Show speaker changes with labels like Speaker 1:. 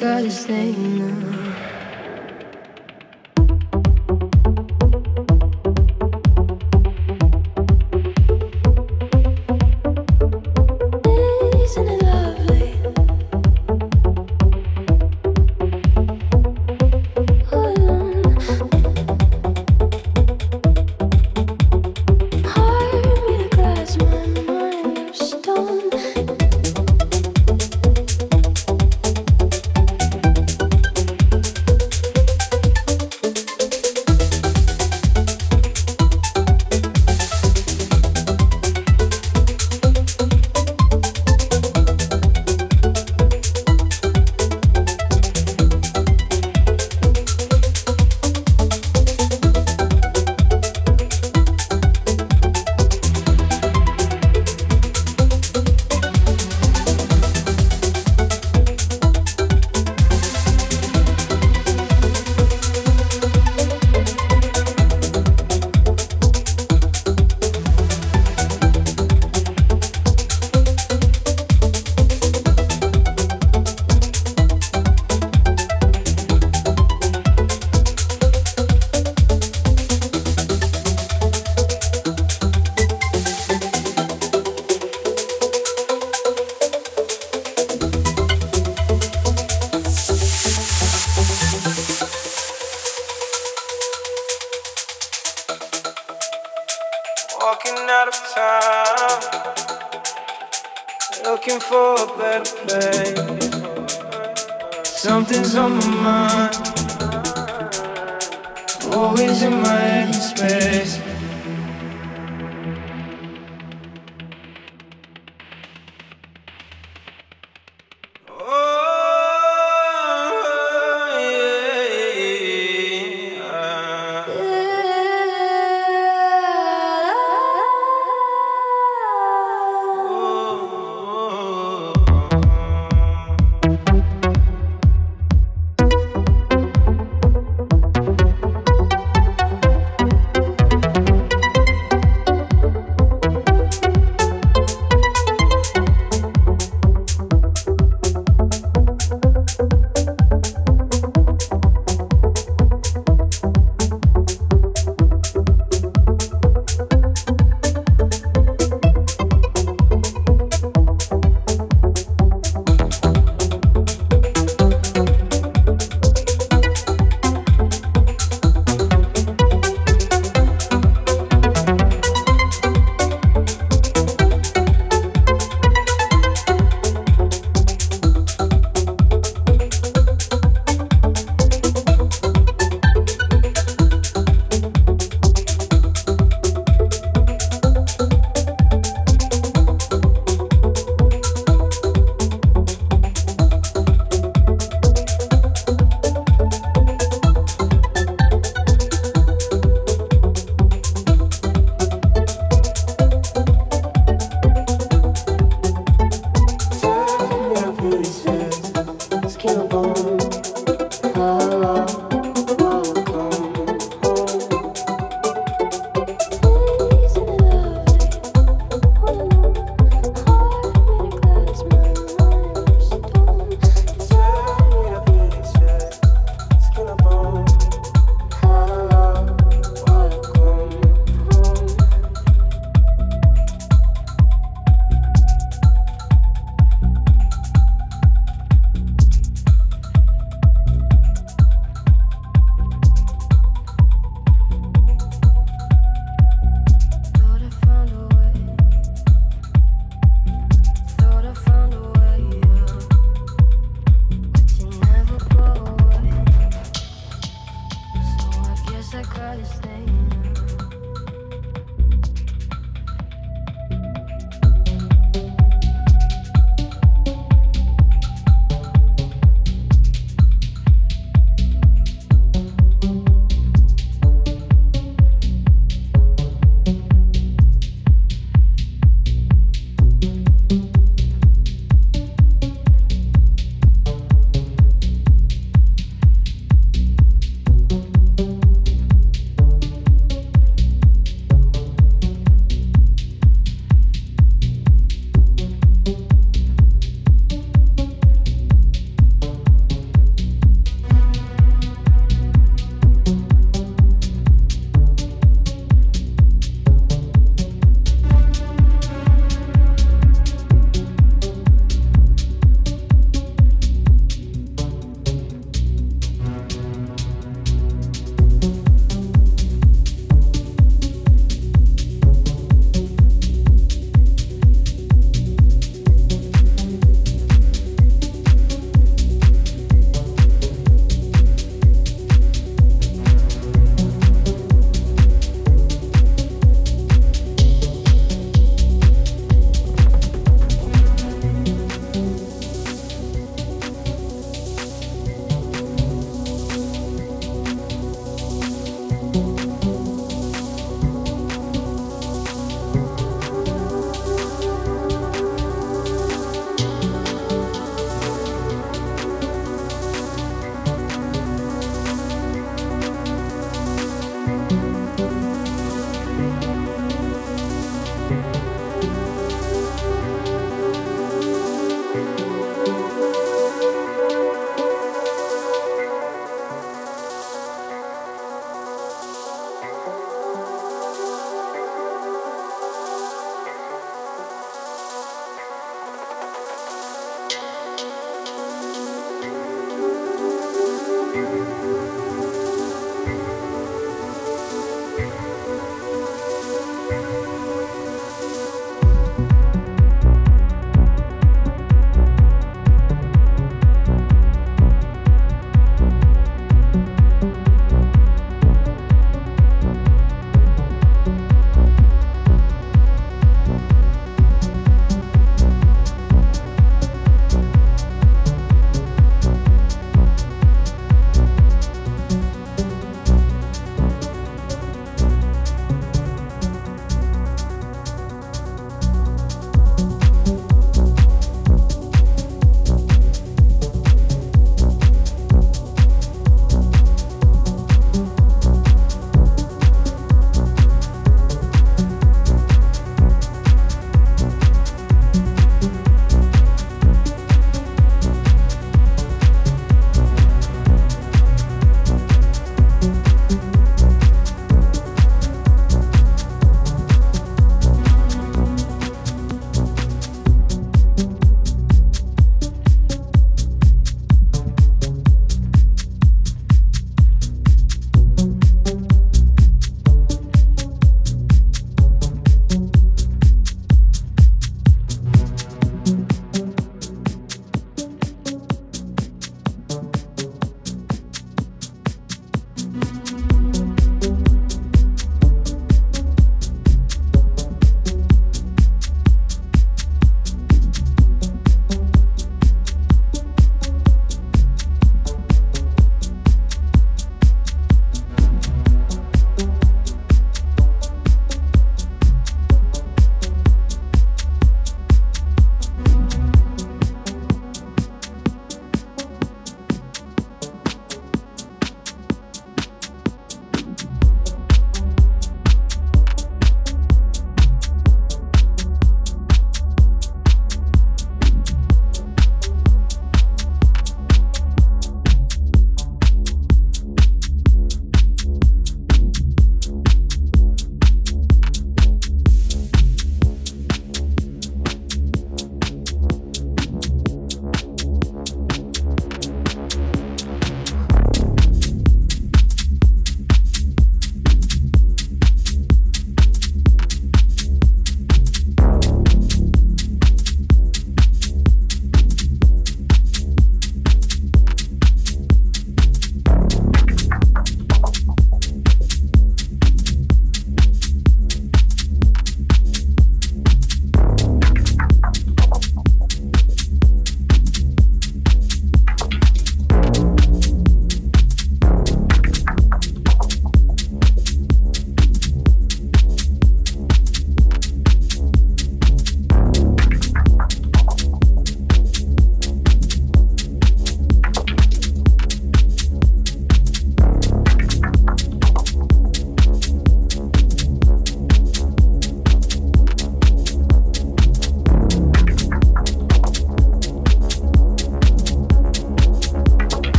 Speaker 1: got his name now.